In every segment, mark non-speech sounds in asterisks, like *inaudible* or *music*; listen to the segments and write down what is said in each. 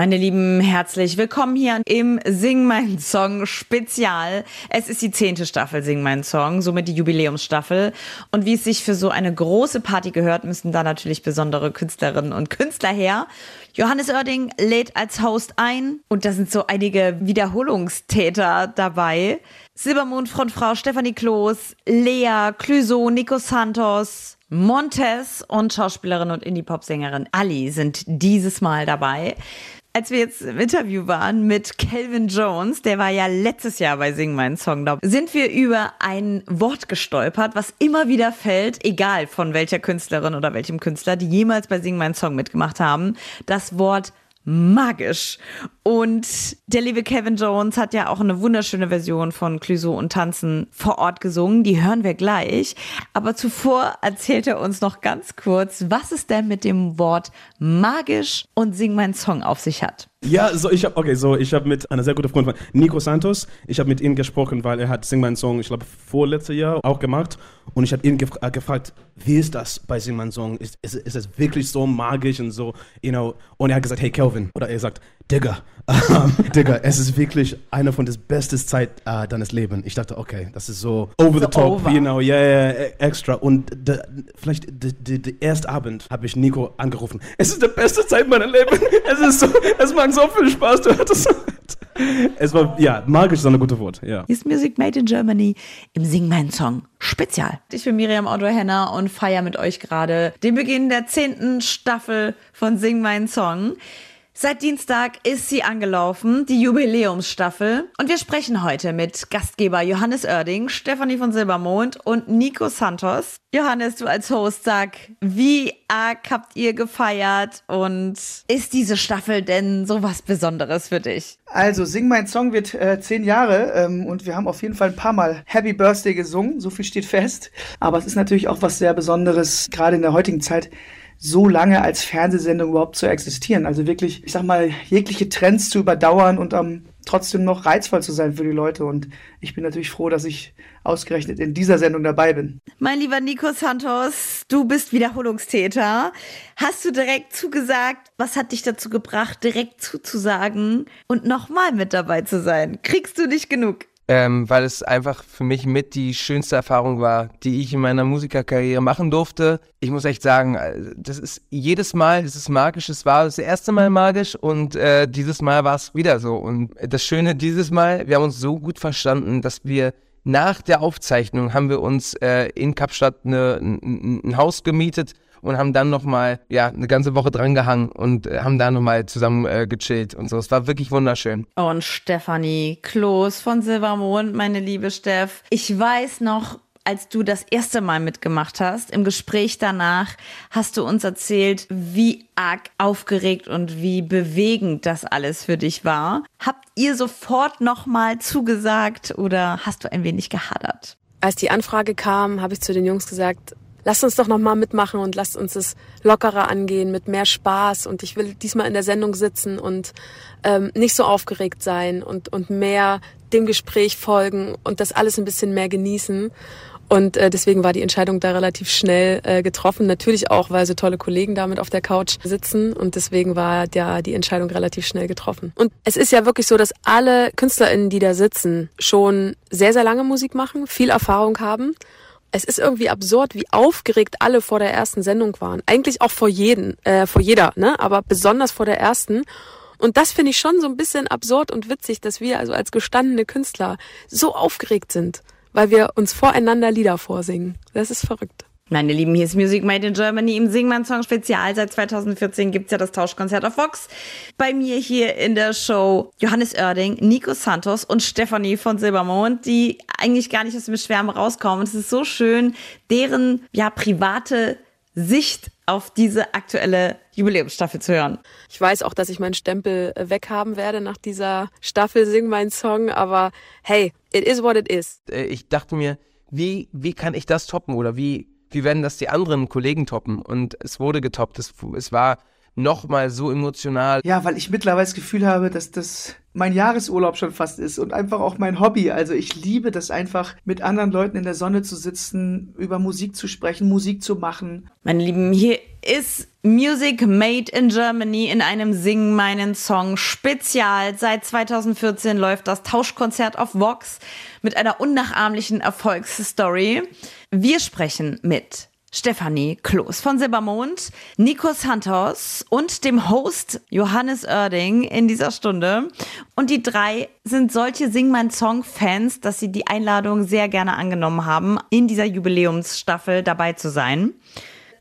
Meine Lieben, herzlich willkommen hier im Sing Mein Song Spezial. Es ist die zehnte Staffel Sing Mein Song, somit die Jubiläumsstaffel. Und wie es sich für so eine große Party gehört, müssen da natürlich besondere Künstlerinnen und Künstler her. Johannes Oerding lädt als Host ein und da sind so einige Wiederholungstäter dabei. Silbermond Frontfrau Stefanie Kloß, Lea, Clüso, Nico Santos, Montez und Schauspielerin und Indie-Pop-Sängerin Ali sind dieses Mal dabei als wir jetzt im Interview waren mit Calvin Jones, der war ja letztes Jahr bei Sing Mein Song, da sind wir über ein Wort gestolpert, was immer wieder fällt, egal von welcher Künstlerin oder welchem Künstler, die jemals bei Sing Mein Song mitgemacht haben. Das Wort magisch. Und der liebe Kevin Jones hat ja auch eine wunderschöne Version von Clüso und Tanzen vor Ort gesungen. Die hören wir gleich. Aber zuvor erzählt er uns noch ganz kurz, was es denn mit dem Wort magisch und Sing mein Song auf sich hat. Ja, so ich habe okay, so ich habe mit einer sehr guten Freundin von Nico Santos, ich habe mit ihm gesprochen, weil er hat Sing mein Song, ich glaube vorletztes Jahr auch gemacht und ich habe ihn gef äh, gefragt, wie ist das bei Sing mein Song? Ist, ist es wirklich so magisch und so, you know? Und er hat gesagt, hey Kelvin, oder er sagt, Digga, *laughs* ähm, Digga, es ist wirklich eine von der besten Zeit äh, deines Lebens. Ich dachte, okay, das ist so over the top, over. you know, yeah, yeah, extra. Und de, vielleicht der erste Abend habe ich Nico angerufen. Es ist die beste Zeit meiner Leben. *laughs* Es ist so, es macht so viel Spaß. Du hattest *laughs* es war, ja, magisch ist ein gutes Wort, ja. Ist Music Made in Germany im Sing Mein Song Spezial. Ich bin Miriam Otto-Henner und feiere mit euch gerade den Beginn der zehnten Staffel von Sing Mein Song. Seit Dienstag ist sie angelaufen, die Jubiläumsstaffel. Und wir sprechen heute mit Gastgeber Johannes Oerding, Stefanie von Silbermond und Nico Santos. Johannes, du als Host, sag, wie arg habt ihr gefeiert und ist diese Staffel denn so was Besonderes für dich? Also, Sing Mein Song wird äh, zehn Jahre ähm, und wir haben auf jeden Fall ein paar Mal Happy Birthday gesungen, so viel steht fest. Aber es ist natürlich auch was sehr Besonderes, gerade in der heutigen Zeit so lange als Fernsehsendung überhaupt zu existieren. Also wirklich, ich sag mal, jegliche Trends zu überdauern und ähm, trotzdem noch reizvoll zu sein für die Leute. Und ich bin natürlich froh, dass ich ausgerechnet in dieser Sendung dabei bin. Mein lieber Nico Santos, du bist Wiederholungstäter. Hast du direkt zugesagt? Was hat dich dazu gebracht, direkt zuzusagen und nochmal mit dabei zu sein? Kriegst du nicht genug? Ähm, weil es einfach für mich mit die schönste Erfahrung war, die ich in meiner Musikerkarriere machen durfte. Ich muss echt sagen, äh, das ist jedes Mal, das ist magisch. Es war das erste Mal magisch und äh, dieses Mal war es wieder so. Und das Schöne dieses Mal, wir haben uns so gut verstanden, dass wir nach der Aufzeichnung haben wir uns äh, in Kapstadt eine, ein, ein Haus gemietet und haben dann nochmal, ja, eine ganze Woche drangehangen und äh, haben da nochmal zusammen äh, gechillt und so. Es war wirklich wunderschön. Und Stefanie Kloß von Silbermond, meine liebe Steff. Ich weiß noch, als du das erste Mal mitgemacht hast, im Gespräch danach, hast du uns erzählt, wie arg aufgeregt und wie bewegend das alles für dich war. Habt ihr sofort nochmal zugesagt oder hast du ein wenig gehadert? Als die Anfrage kam, habe ich zu den Jungs gesagt, lasst uns doch noch mal mitmachen und lasst uns es lockerer angehen mit mehr Spaß und ich will diesmal in der Sendung sitzen und ähm, nicht so aufgeregt sein und und mehr dem Gespräch folgen und das alles ein bisschen mehr genießen und äh, deswegen war die Entscheidung da relativ schnell äh, getroffen. Natürlich auch, weil so tolle Kollegen damit auf der Couch sitzen. Und deswegen war ja die Entscheidung relativ schnell getroffen. Und es ist ja wirklich so, dass alle KünstlerInnen, die da sitzen, schon sehr, sehr lange Musik machen, viel Erfahrung haben es ist irgendwie absurd, wie aufgeregt alle vor der ersten Sendung waren. Eigentlich auch vor jeden, äh, vor jeder, ne? Aber besonders vor der ersten. Und das finde ich schon so ein bisschen absurd und witzig, dass wir also als gestandene Künstler so aufgeregt sind, weil wir uns voreinander Lieder vorsingen. Das ist verrückt. Meine Lieben, hier ist Music Made in Germany im Singman Song Spezial. Seit 2014 gibt's ja das Tauschkonzert auf Vox. Bei mir hier in der Show Johannes Oerding, Nico Santos und Stefanie von Silbermond, die eigentlich gar nicht aus dem Schwärmen rauskommen. es ist so schön, deren ja private Sicht auf diese aktuelle Jubiläumsstaffel zu hören. Ich weiß auch, dass ich meinen Stempel weghaben werde nach dieser Staffel Sing mein Song, aber hey, it is what it is. Äh, ich dachte mir, wie, wie kann ich das toppen oder wie wie werden das die anderen Kollegen toppen? Und es wurde getoppt. Es, es war nochmal so emotional. Ja, weil ich mittlerweile das Gefühl habe, dass das mein Jahresurlaub schon fast ist und einfach auch mein Hobby. Also ich liebe das einfach, mit anderen Leuten in der Sonne zu sitzen, über Musik zu sprechen, Musik zu machen. Meine Lieben, hier ist Music Made in Germany in einem Sing meinen Song Spezial. Seit 2014 läuft das Tauschkonzert auf Vox mit einer unnachahmlichen Erfolgsstory. Wir sprechen mit Stefanie Kloß von Silbermond, Nico Santos und dem Host Johannes Oerding in dieser Stunde. Und die drei sind solche Sing mein Song Fans, dass sie die Einladung sehr gerne angenommen haben, in dieser Jubiläumsstaffel dabei zu sein.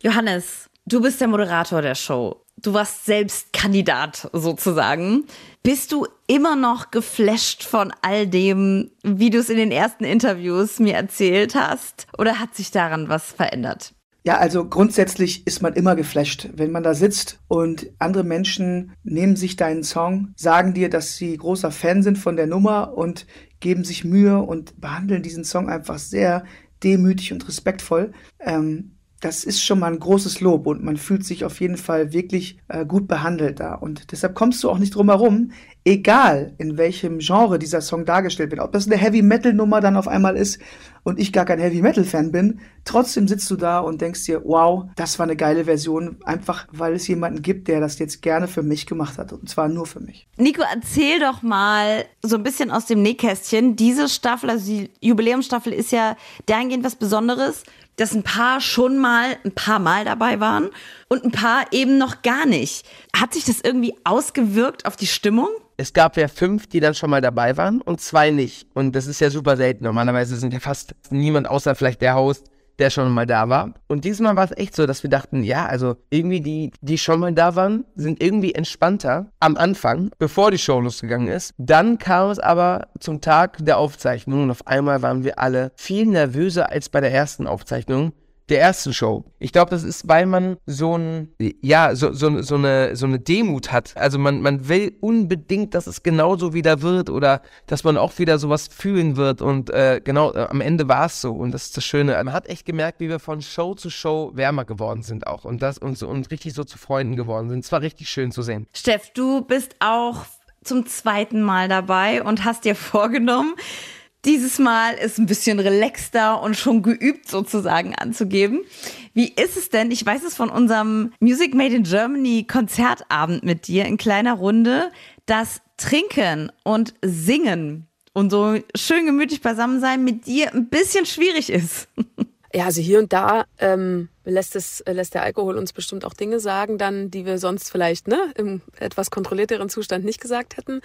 Johannes, du bist der Moderator der Show. Du warst selbst Kandidat sozusagen. Bist du immer noch geflasht von all dem, wie du es in den ersten Interviews mir erzählt hast? Oder hat sich daran was verändert? Ja, also grundsätzlich ist man immer geflasht, wenn man da sitzt und andere Menschen nehmen sich deinen Song, sagen dir, dass sie großer Fan sind von der Nummer und geben sich Mühe und behandeln diesen Song einfach sehr demütig und respektvoll. Ähm, das ist schon mal ein großes Lob und man fühlt sich auf jeden Fall wirklich äh, gut behandelt da. Und deshalb kommst du auch nicht drum herum, egal in welchem Genre dieser Song dargestellt wird. Ob das eine Heavy Metal Nummer dann auf einmal ist und ich gar kein Heavy Metal Fan bin, trotzdem sitzt du da und denkst dir, wow, das war eine geile Version, einfach weil es jemanden gibt, der das jetzt gerne für mich gemacht hat und zwar nur für mich. Nico, erzähl doch mal so ein bisschen aus dem Nähkästchen. Diese Staffel, also die Jubiläumsstaffel ist ja dahingehend was Besonderes dass ein paar schon mal ein paar Mal dabei waren und ein paar eben noch gar nicht. Hat sich das irgendwie ausgewirkt auf die Stimmung? Es gab ja fünf, die dann schon mal dabei waren und zwei nicht. Und das ist ja super selten. Normalerweise sind ja fast niemand außer vielleicht der Host der schon mal da war. Und diesmal war es echt so, dass wir dachten, ja, also irgendwie die, die schon mal da waren, sind irgendwie entspannter am Anfang, bevor die Show losgegangen ist. Dann kam es aber zum Tag der Aufzeichnung und auf einmal waren wir alle viel nervöser als bei der ersten Aufzeichnung der ersten Show. Ich glaube, das ist, weil man so ein, ja, so, so, so, eine, so eine Demut hat. Also man, man will unbedingt, dass es genauso wieder wird oder dass man auch wieder sowas fühlen wird. Und äh, genau, äh, am Ende war es so. Und das ist das Schöne. Man hat echt gemerkt, wie wir von Show zu Show wärmer geworden sind auch. Und das und, und richtig so zu Freunden geworden sind. Es war richtig schön zu sehen. Steff, du bist auch zum zweiten Mal dabei und hast dir vorgenommen, dieses Mal ist ein bisschen relaxter und schon geübt sozusagen anzugeben. Wie ist es denn? Ich weiß es von unserem Music Made in Germany Konzertabend mit dir in kleiner Runde, dass Trinken und Singen und so schön gemütlich beisammen sein mit dir ein bisschen schwierig ist. *laughs* Ja, also hier und da ähm, lässt, es, lässt der Alkohol uns bestimmt auch Dinge sagen, dann, die wir sonst vielleicht ne, im etwas kontrollierteren Zustand nicht gesagt hätten.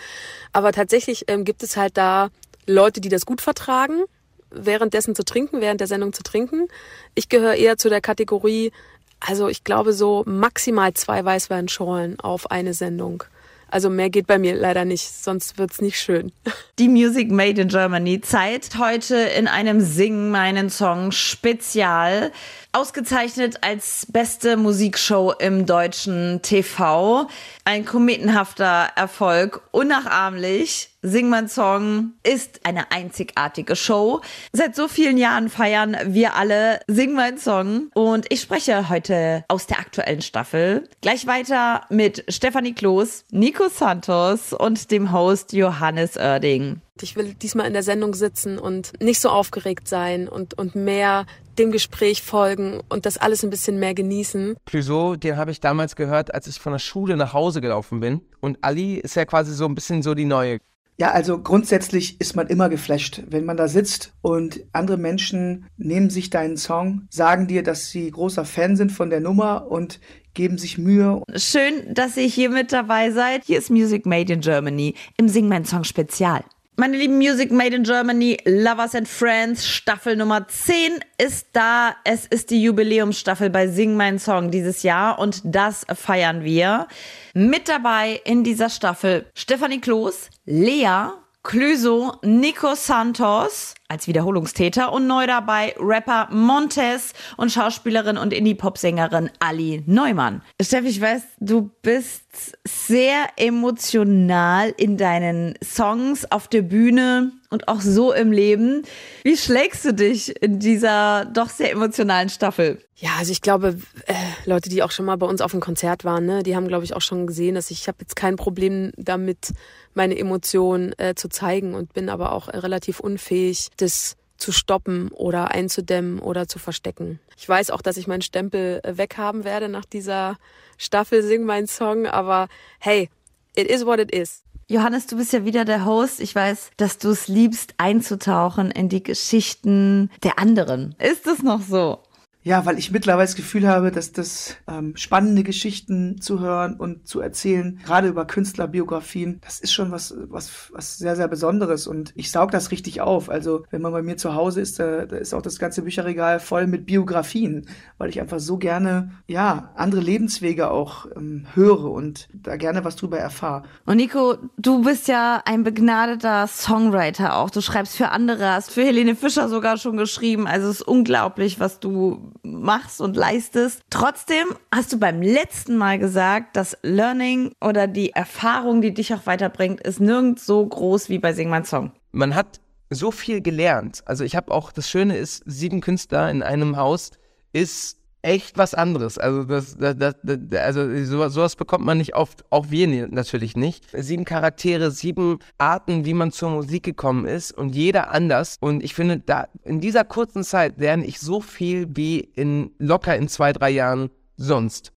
Aber tatsächlich ähm, gibt es halt da Leute, die das gut vertragen, währenddessen zu trinken, während der Sendung zu trinken. Ich gehöre eher zu der Kategorie, also ich glaube so maximal zwei Weißweinschorlen auf eine Sendung. Also mehr geht bei mir leider nicht, sonst wird's nicht schön. *laughs* Die Music Made in Germany zeigt heute in einem Sing meinen Song Spezial ausgezeichnet als beste Musikshow im deutschen TV. Ein kometenhafter Erfolg, unnachahmlich. Sing mein Song ist eine einzigartige Show. Seit so vielen Jahren feiern wir alle Sing mein Song und ich spreche heute aus der aktuellen Staffel. Gleich weiter mit Stefanie Kloß, Nico Santos und dem Host Johannes Oerding. Ich will diesmal in der Sendung sitzen und nicht so aufgeregt sein und, und mehr dem Gespräch folgen und das alles ein bisschen mehr genießen. Clouseau, den habe ich damals gehört, als ich von der Schule nach Hause gelaufen bin. Und Ali ist ja quasi so ein bisschen so die neue. Ja, also grundsätzlich ist man immer geflasht, wenn man da sitzt und andere Menschen nehmen sich deinen Song, sagen dir, dass sie großer Fan sind von der Nummer und geben sich Mühe. Schön, dass ihr hier mit dabei seid. Hier ist Music Made in Germany im Sing mein Song Spezial. Meine lieben Music Made in Germany, Lovers and Friends, Staffel Nummer 10 ist da. Es ist die Jubiläumsstaffel bei Sing Mein Song dieses Jahr und das feiern wir. Mit dabei in dieser Staffel Stefanie Kloß, Lea, Clüso, Nico Santos als Wiederholungstäter und neu dabei Rapper Montes und Schauspielerin und Indie-Pop-Sängerin Ali Neumann. Steffi, ich weiß, du bist sehr emotional in deinen Songs auf der Bühne und auch so im Leben. Wie schlägst du dich in dieser doch sehr emotionalen Staffel? Ja, also ich glaube, äh, Leute, die auch schon mal bei uns auf einem Konzert waren, ne, die haben, glaube ich, auch schon gesehen, dass ich, ich habe jetzt kein Problem damit, meine Emotionen äh, zu zeigen und bin aber auch relativ unfähig, das zu stoppen oder einzudämmen oder zu verstecken. Ich weiß auch, dass ich meinen Stempel äh, weghaben werde nach dieser Staffel Sing mein Song, aber hey, it is what it is. Johannes, du bist ja wieder der Host. Ich weiß, dass du es liebst, einzutauchen in die Geschichten der anderen. Ist es noch so? Ja, weil ich mittlerweile das Gefühl habe, dass das ähm, spannende Geschichten zu hören und zu erzählen, gerade über Künstlerbiografien, das ist schon was, was, was sehr, sehr Besonderes und ich saug das richtig auf. Also wenn man bei mir zu Hause ist, da, da ist auch das ganze Bücherregal voll mit Biografien, weil ich einfach so gerne, ja, andere Lebenswege auch ähm, höre und da gerne was drüber erfahre. Und Nico, du bist ja ein begnadeter Songwriter auch. Du schreibst für andere, hast für Helene Fischer sogar schon geschrieben. Also es ist unglaublich, was du machst und leistest. Trotzdem hast du beim letzten Mal gesagt, das Learning oder die Erfahrung, die dich auch weiterbringt, ist nirgends so groß wie bei Sing mein Song. Man hat so viel gelernt. Also ich habe auch, das Schöne ist, sieben Künstler in einem Haus ist echt was anderes. Also das, das, das, das also sowas, sowas bekommt man nicht oft, auch wir natürlich nicht. Sieben Charaktere, sieben Arten, wie man zur Musik gekommen ist und jeder anders. Und ich finde, da in dieser kurzen Zeit lerne ich so viel wie in locker in zwei, drei Jahren sonst.